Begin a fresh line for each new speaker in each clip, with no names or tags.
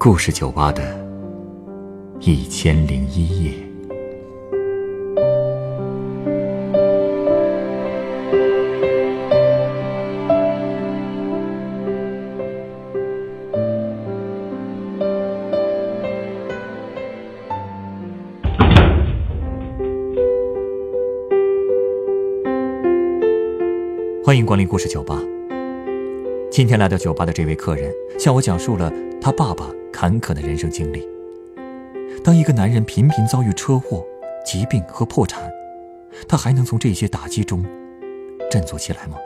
故事酒吧的一千零一夜。欢迎光临故事酒吧。今天来到酒吧的这位客人向我讲述了他爸爸坎坷的人生经历。当一个男人频频遭遇车祸、疾病和破产，他还能从这些打击中振作起来吗？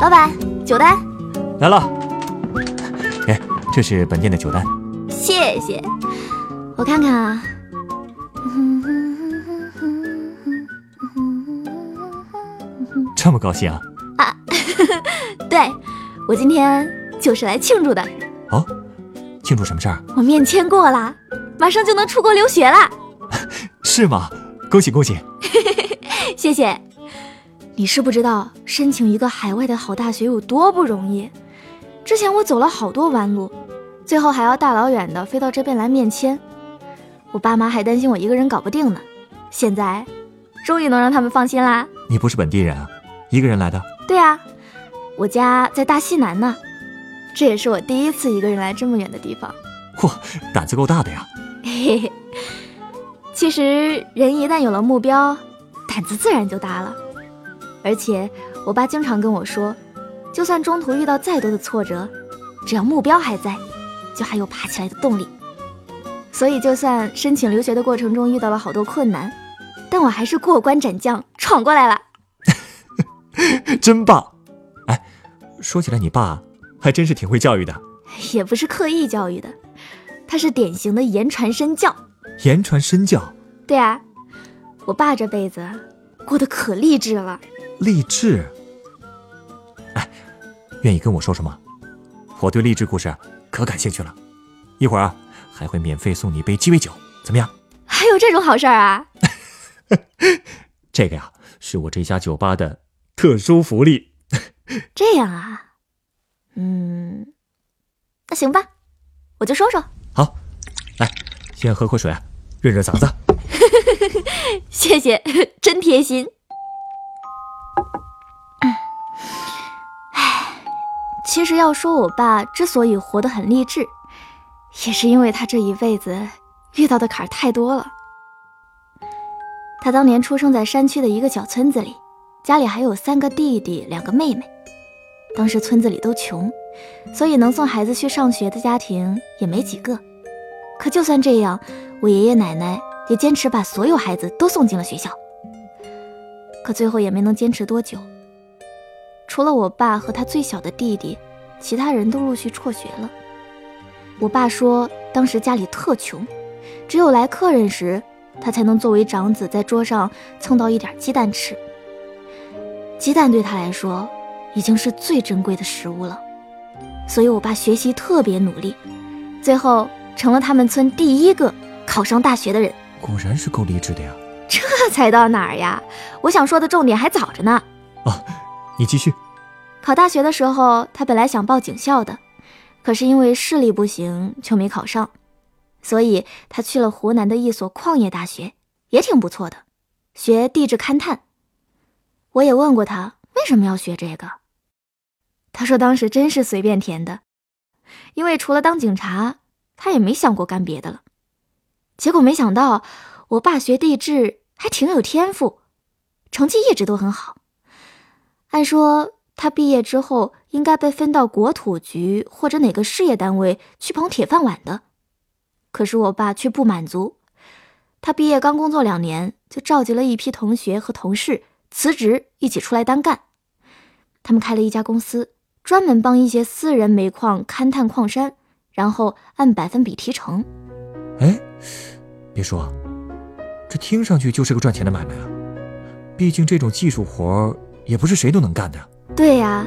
老板，酒单。
来了。哎，这是本店的酒单。
谢谢。我看看啊。
这么高兴啊！
啊，对，我今天就是来庆祝的。
哦，庆祝什么事儿？
我面签过了，马上就能出国留学了。
是吗？恭喜恭喜！
谢谢。你是不知道申请一个海外的好大学有多不容易。之前我走了好多弯路，最后还要大老远的飞到这边来面签。我爸妈还担心我一个人搞不定呢。现在，终于能让他们放心啦。
你不是本地人啊？一个人来的？
对啊，我家在大西南呢。这也是我第一次一个人来这么远的地方。
嚯，胆子够大的呀！
嘿嘿。其实人一旦有了目标，胆子自然就大了。而且我爸经常跟我说，就算中途遇到再多的挫折，只要目标还在，就还有爬起来的动力。所以就算申请留学的过程中遇到了好多困难，但我还是过关斩将闯过来了。
真棒！哎，说起来，你爸还真是挺会教育的。
也不是刻意教育的，他是典型的言传身教。
言传身教？
对啊，我爸这辈子过得可励志了。
励志？哎，愿意跟我说说吗？我对励志故事可感兴趣了。一会儿啊，还会免费送你一杯鸡尾酒，怎么样？
还有这种好事儿啊？
这个呀，是我这家酒吧的。特殊福利，
这样啊，嗯，那行吧，我就说说。
好，来，先喝口水，润润嗓子。
谢谢，真贴心。唉，其实要说我爸之所以活得很励志，也是因为他这一辈子遇到的坎儿太多了。他当年出生在山区的一个小村子里。家里还有三个弟弟，两个妹妹。当时村子里都穷，所以能送孩子去上学的家庭也没几个。可就算这样，我爷爷奶奶也坚持把所有孩子都送进了学校。可最后也没能坚持多久。除了我爸和他最小的弟弟，其他人都陆续辍学了。我爸说，当时家里特穷，只有来客人时，他才能作为长子在桌上蹭到一点鸡蛋吃。鸡蛋对他来说已经是最珍贵的食物了，所以我爸学习特别努力，最后成了他们村第一个考上大学的人。
果然是够励志的呀！
这才到哪儿呀？我想说的重点还早着呢。
啊，你继续。
考大学的时候，他本来想报警校的，可是因为视力不行就没考上，所以他去了湖南的一所矿业大学，也挺不错的，学地质勘探。我也问过他为什么要学这个，他说当时真是随便填的，因为除了当警察，他也没想过干别的了。结果没想到，我爸学地质还挺有天赋，成绩一直都很好。按说他毕业之后应该被分到国土局或者哪个事业单位去捧铁饭碗的，可是我爸却不满足。他毕业刚工作两年，就召集了一批同学和同事。辞职一起出来单干，他们开了一家公司，专门帮一些私人煤矿勘探矿山，然后按百分比提成。
哎，别说，这听上去就是个赚钱的买卖啊！毕竟这种技术活也不是谁都能干的。
对呀，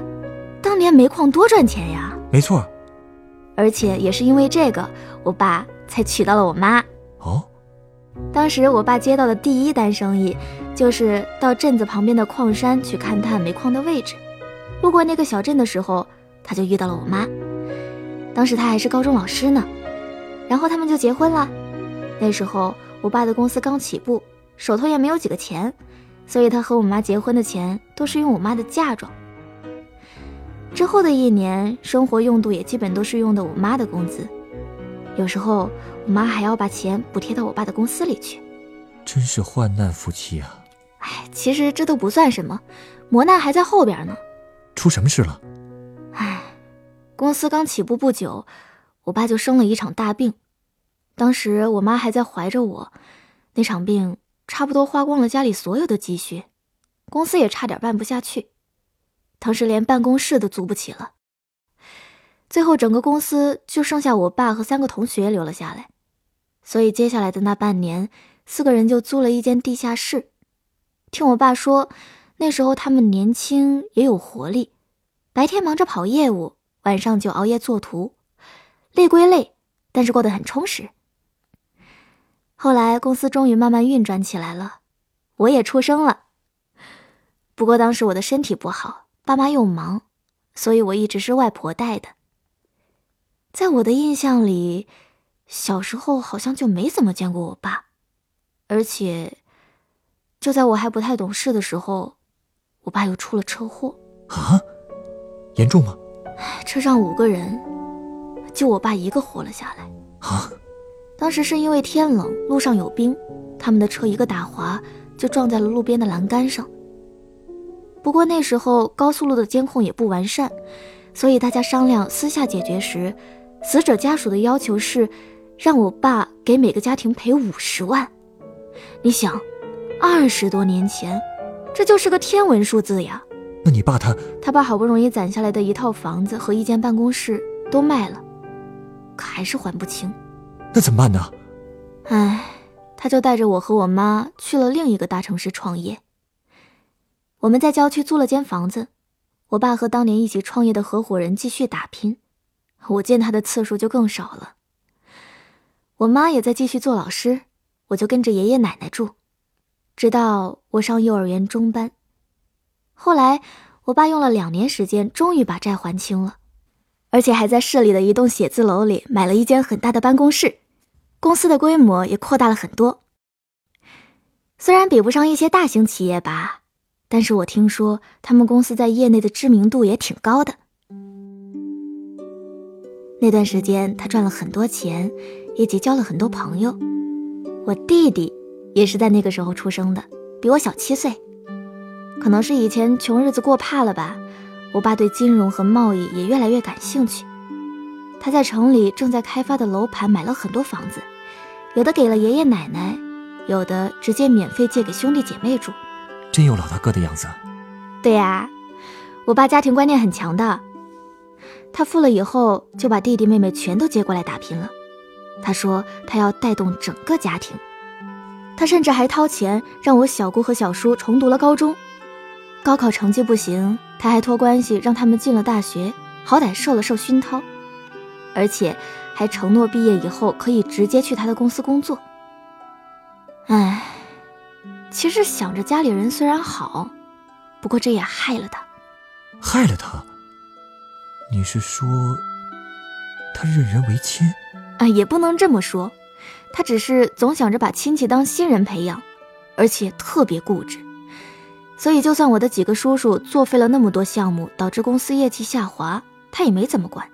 当年煤矿多赚钱呀！
没错，
而且也是因为这个，我爸才娶到了我妈。当时我爸接到的第一单生意，就是到镇子旁边的矿山去勘探煤矿的位置。路过那个小镇的时候，他就遇到了我妈。当时他还是高中老师呢，然后他们就结婚了。那时候我爸的公司刚起步，手头也没有几个钱，所以他和我妈结婚的钱都是用我妈的嫁妆。之后的一年，生活用度也基本都是用的我妈的工资，有时候我妈还要把钱补贴到我爸的公司里去。
真是患难夫妻啊！
哎，其实这都不算什么，磨难还在后边呢。
出什么事了？
哎，公司刚起步不久，我爸就生了一场大病，当时我妈还在怀着我，那场病差不多花光了家里所有的积蓄，公司也差点办不下去。当时连办公室都租不起了，最后整个公司就剩下我爸和三个同学留了下来，所以接下来的那半年，四个人就租了一间地下室。听我爸说，那时候他们年轻也有活力，白天忙着跑业务，晚上就熬夜做图，累归累，但是过得很充实。后来公司终于慢慢运转起来了，我也出生了。不过当时我的身体不好。爸妈又忙，所以我一直是外婆带的。在我的印象里，小时候好像就没怎么见过我爸，而且就在我还不太懂事的时候，我爸又出了车祸。
啊，严重吗？
车上五个人，就我爸一个活了下来。
啊，
当时是因为天冷，路上有冰，他们的车一个打滑，就撞在了路边的栏杆上。不过那时候高速路的监控也不完善，所以大家商量私下解决时，死者家属的要求是，让我爸给每个家庭赔五十万。你想，二十多年前，这就是个天文数字呀。
那你爸他
他把好不容易攒下来的一套房子和一间办公室都卖了，可还是还不清。
那怎么办呢？
唉，他就带着我和我妈去了另一个大城市创业。我们在郊区租了间房子，我爸和当年一起创业的合伙人继续打拼，我见他的次数就更少了。我妈也在继续做老师，我就跟着爷爷奶奶住，直到我上幼儿园中班。后来，我爸用了两年时间，终于把债还清了，而且还在市里的一栋写字楼里买了一间很大的办公室，公司的规模也扩大了很多。虽然比不上一些大型企业吧。但是我听说他们公司在业内的知名度也挺高的。那段时间他赚了很多钱，也结交了很多朋友。我弟弟也是在那个时候出生的，比我小七岁。可能是以前穷日子过怕了吧，我爸对金融和贸易也越来越感兴趣。他在城里正在开发的楼盘买了很多房子，有的给了爷爷奶奶，有的直接免费借给兄弟姐妹住。
真有老大哥的样子。
对呀，我爸家庭观念很强的。他富了以后，就把弟弟妹妹全都接过来打拼了。他说他要带动整个家庭。他甚至还掏钱让我小姑和小叔重读了高中。高考成绩不行，他还托关系让他们进了大学，好歹受了受熏陶。而且还承诺毕业以后可以直接去他的公司工作。唉。其实想着家里人虽然好，不过这也害了他。
害了他？你是说他任人唯亲？
啊，也不能这么说，他只是总想着把亲戚当新人培养，而且特别固执。所以就算我的几个叔叔作废了那么多项目，导致公司业绩下滑，他也没怎么管。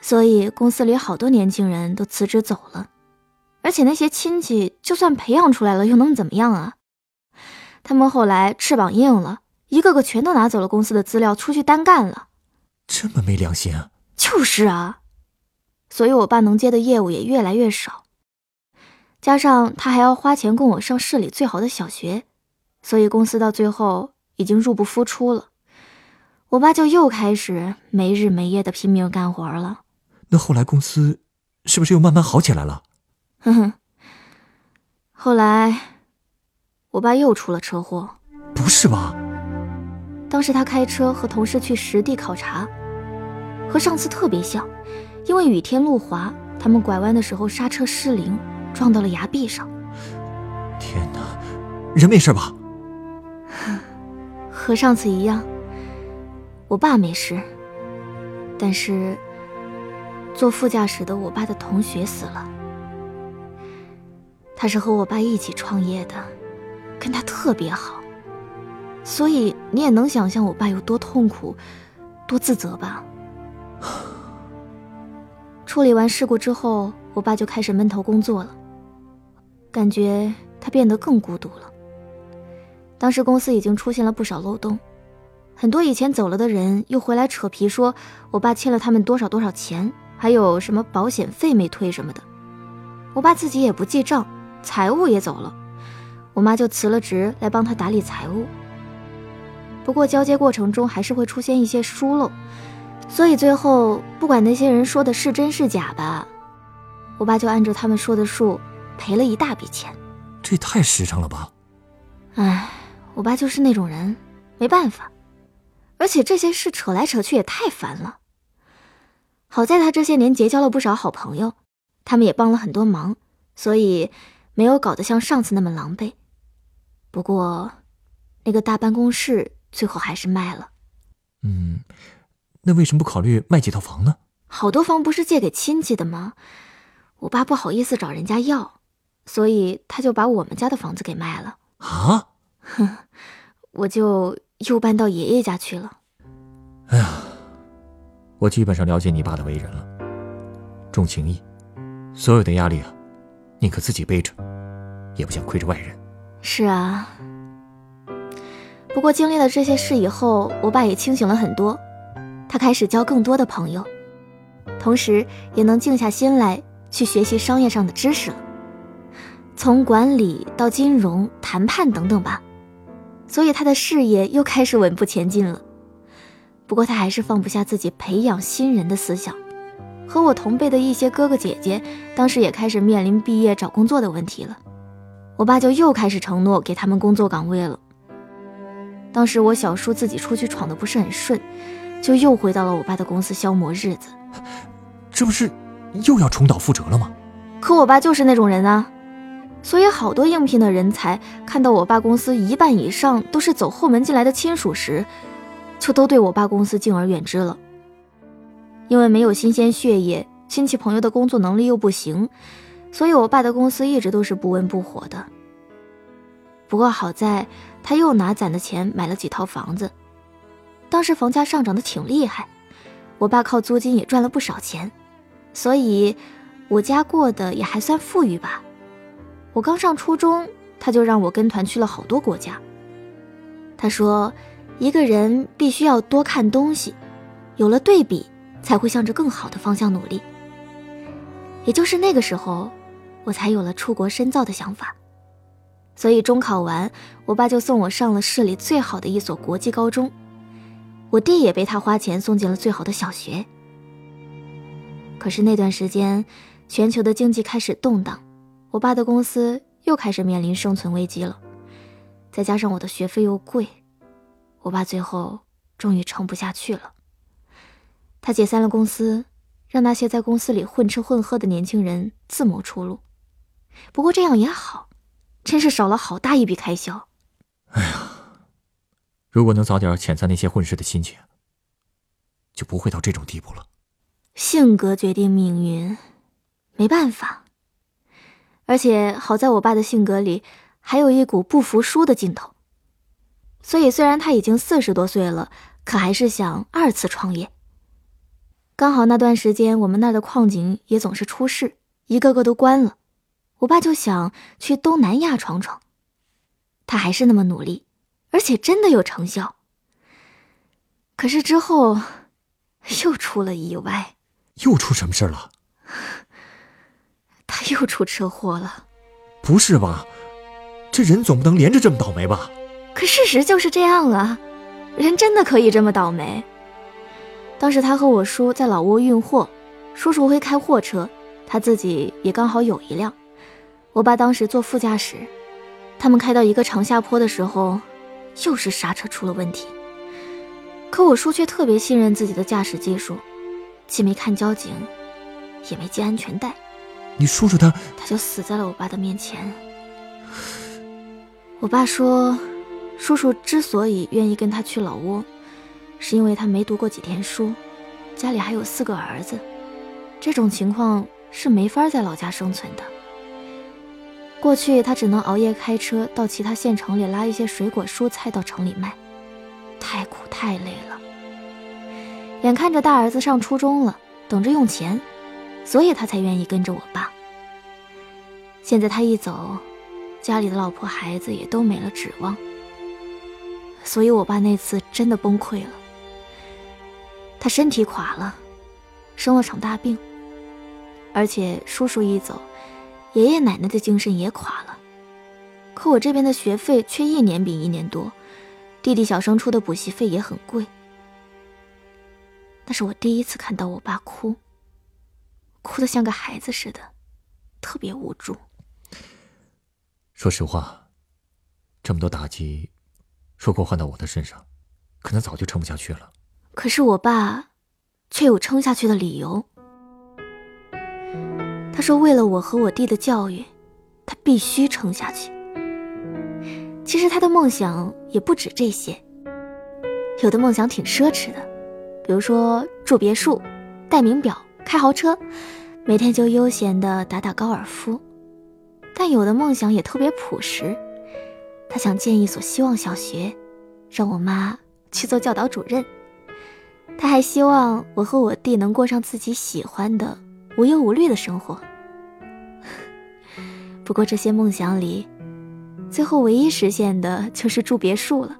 所以公司里好多年轻人都辞职走了。而且那些亲戚就算培养出来了，又能怎么样啊？他们后来翅膀硬了，一个个全都拿走了公司的资料，出去单干了。
这么没良心啊！
就是啊，所以我爸能接的业务也越来越少。加上他还要花钱供我上市里最好的小学，所以公司到最后已经入不敷出了。我爸就又开始没日没夜的拼命干活了。
那后来公司是不是又慢慢好起来了？
哼哼，后来我爸又出了车祸。
不是吧？
当时他开车和同事去实地考察，和上次特别像，因为雨天路滑，他们拐弯的时候刹车失灵，撞到了崖壁上。
天哪，人没事吧？
和上次一样，我爸没事，但是坐副驾驶的我爸的同学死了。他是和我爸一起创业的，跟他特别好，所以你也能想象我爸有多痛苦、多自责吧。处理完事故之后，我爸就开始闷头工作了，感觉他变得更孤独了。当时公司已经出现了不少漏洞，很多以前走了的人又回来扯皮，说我爸欠了他们多少多少钱，还有什么保险费没退什么的。我爸自己也不记账，财务也走了，我妈就辞了职来帮他打理财务。不过交接过程中还是会出现一些疏漏。所以最后，不管那些人说的是真是假吧，我爸就按照他们说的数赔了一大笔钱。
这也太实诚了吧！
唉，我爸就是那种人，没办法。而且这些事扯来扯去也太烦了。好在他这些年结交了不少好朋友，他们也帮了很多忙，所以没有搞得像上次那么狼狈。不过，那个大办公室最后还是卖了。
嗯。那为什么不考虑卖几套房呢？
好多房不是借给亲戚的吗？我爸不好意思找人家要，所以他就把我们家的房子给卖了。
啊？
哼，我就又搬到爷爷家去了。
哎呀，我基本上了解你爸的为人了，重情义，所有的压力啊，宁可自己背着，也不想亏着外人。
是啊，不过经历了这些事以后，我爸也清醒了很多。开始交更多的朋友，同时也能静下心来去学习商业上的知识了，从管理到金融、谈判等等吧。所以他的事业又开始稳步前进了。不过他还是放不下自己培养新人的思想，和我同辈的一些哥哥姐姐，当时也开始面临毕业找工作的问题了。我爸就又开始承诺给他们工作岗位了。当时我小叔自己出去闯的不是很顺。就又回到了我爸的公司消磨日子，
这不是又要重蹈覆辙了吗？
可我爸就是那种人啊，所以好多应聘的人才看到我爸公司一半以上都是走后门进来的亲属时，就都对我爸公司敬而远之了。因为没有新鲜血液，亲戚朋友的工作能力又不行，所以我爸的公司一直都是不温不火的。不过好在他又拿攒的钱买了几套房子。当时房价上涨的挺厉害，我爸靠租金也赚了不少钱，所以我家过得也还算富裕吧。我刚上初中，他就让我跟团去了好多国家。他说，一个人必须要多看东西，有了对比，才会向着更好的方向努力。也就是那个时候，我才有了出国深造的想法。所以中考完，我爸就送我上了市里最好的一所国际高中。我弟也被他花钱送进了最好的小学。可是那段时间，全球的经济开始动荡，我爸的公司又开始面临生存危机了。再加上我的学费又贵，我爸最后终于撑不下去了。他解散了公司，让那些在公司里混吃混喝的年轻人自谋出路。不过这样也好，真是少了好大一笔开销。
哎呀。如果能早点遣散那些混世的亲戚，就不会到这种地步了。
性格决定命运，没办法。而且好在我爸的性格里还有一股不服输的劲头，所以虽然他已经四十多岁了，可还是想二次创业。刚好那段时间我们那儿的矿井也总是出事，一个个都关了，我爸就想去东南亚闯闯。他还是那么努力。而且真的有成效。可是之后，又出了意外。
又出什么事了？
他又出车祸了。
不是吧？这人总不能连着这么倒霉吧？
可事实就是这样啊，人真的可以这么倒霉。当时他和我叔在老挝运货，叔叔会开货车，他自己也刚好有一辆。我爸当时坐副驾驶，他们开到一个长下坡的时候。又是刹车出了问题，可我叔却特别信任自己的驾驶技术，既没看交警，也没系安全带。
你叔叔他
他就死在了我爸的面前。我爸说，叔叔之所以愿意跟他去老挝，是因为他没读过几天书，家里还有四个儿子，这种情况是没法在老家生存的。过去他只能熬夜开车到其他县城里拉一些水果蔬菜到城里卖，太苦太累了。眼看着大儿子上初中了，等着用钱，所以他才愿意跟着我爸。现在他一走，家里的老婆孩子也都没了指望，所以我爸那次真的崩溃了。他身体垮了，生了场大病，而且叔叔一走。爷爷奶奶的精神也垮了，可我这边的学费却一年比一年多，弟弟小升初的补习费也很贵。那是我第一次看到我爸哭，哭得像个孩子似的，特别无助。
说实话，这么多打击，如果换到我的身上，可能早就撑不下去了。
可是我爸，却有撑下去的理由。他说：“为了我和我弟的教育，他必须撑下去。其实他的梦想也不止这些，有的梦想挺奢侈的，比如说住别墅、戴名表、开豪车，每天就悠闲的打打高尔夫。但有的梦想也特别朴实，他想建一所希望小学，让我妈去做教导主任。他还希望我和我弟能过上自己喜欢的。”无忧无虑的生活。不过这些梦想里，最后唯一实现的就是住别墅了。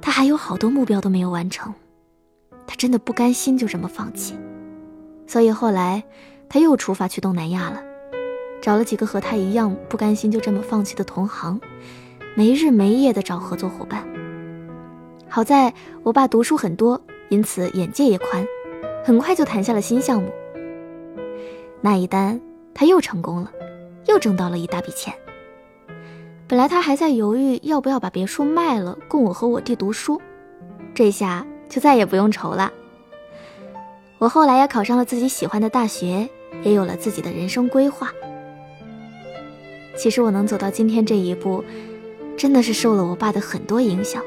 他还有好多目标都没有完成，他真的不甘心就这么放弃，所以后来他又出发去东南亚了，找了几个和他一样不甘心就这么放弃的同行，没日没夜的找合作伙伴。好在我爸读书很多，因此眼界也宽。很快就谈下了新项目，那一单他又成功了，又挣到了一大笔钱。本来他还在犹豫要不要把别墅卖了，供我和我弟读书，这下就再也不用愁了。我后来也考上了自己喜欢的大学，也有了自己的人生规划。其实我能走到今天这一步，真的是受了我爸的很多影响，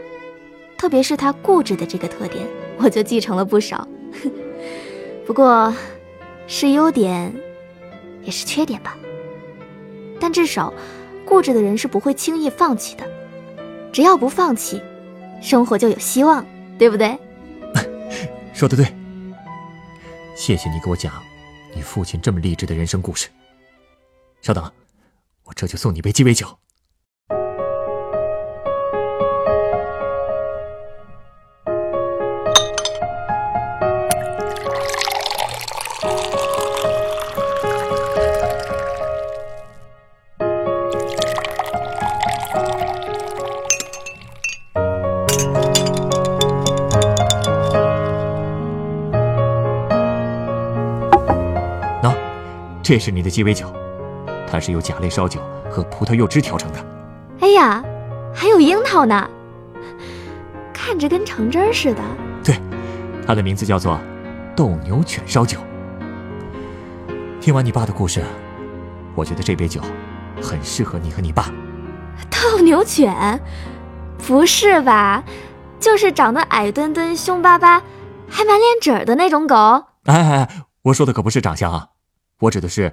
特别是他固执的这个特点，我就继承了不少。不过，是优点，也是缺点吧。但至少，固执的人是不会轻易放弃的。只要不放弃，生活就有希望，对不对？
说的对。谢谢你给我讲你父亲这么励志的人生故事。稍等，我这就送你杯鸡尾酒。这是你的鸡尾酒，它是由甲类烧酒和葡萄柚汁调成的。
哎呀，还有樱桃呢，看着跟橙汁似的。
对，它的名字叫做斗牛犬烧酒。听完你爸的故事，我觉得这杯酒很适合你和你爸。
斗牛犬？不是吧？就是长得矮墩墩、凶巴巴，还满脸褶的那种狗？
哎哎哎，我说的可不是长相啊。我指的是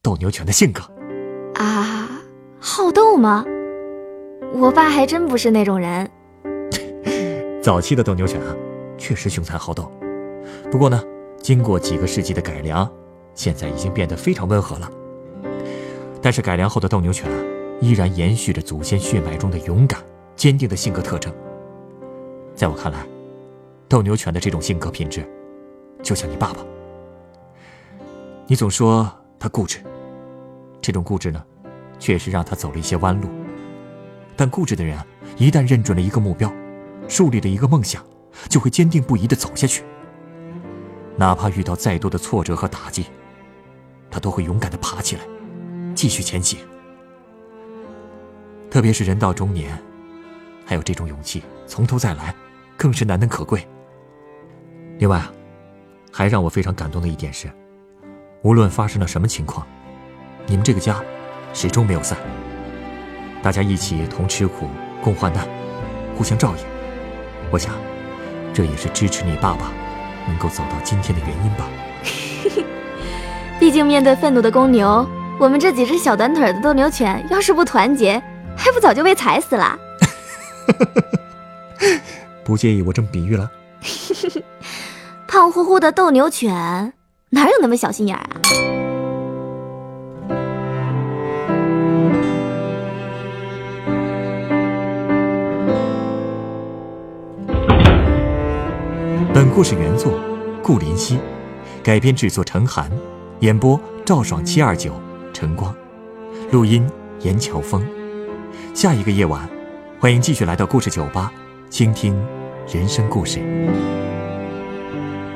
斗牛犬的性格
啊，好斗吗？我爸还真不是那种人。
早期的斗牛犬啊，确实凶残好斗。不过呢，经过几个世纪的改良，现在已经变得非常温和了。但是改良后的斗牛犬啊依然延续着祖先血脉中的勇敢、坚定的性格特征。在我看来，斗牛犬的这种性格品质，就像你爸爸。你总说他固执，这种固执呢，确实让他走了一些弯路。但固执的人啊，一旦认准了一个目标，树立了一个梦想，就会坚定不移地走下去。哪怕遇到再多的挫折和打击，他都会勇敢地爬起来，继续前行。特别是人到中年，还有这种勇气从头再来，更是难能可贵。另外啊，还让我非常感动的一点是。无论发生了什么情况，你们这个家始终没有散。大家一起同吃苦、共患难，互相照应。我想，这也是支持你爸爸能够走到今天的原因吧。
毕竟面对愤怒的公牛，我们这几只小短腿的斗牛犬要是不团结，还不早就被踩死了？
不介意我这么比喻了？
胖乎乎的斗牛犬哪有那么小心眼啊？
本故事原作顾林熙，改编制作陈寒，演播赵爽七二九晨光，录音严乔峰。下一个夜晚，欢迎继续来到故事酒吧，倾听人生故事。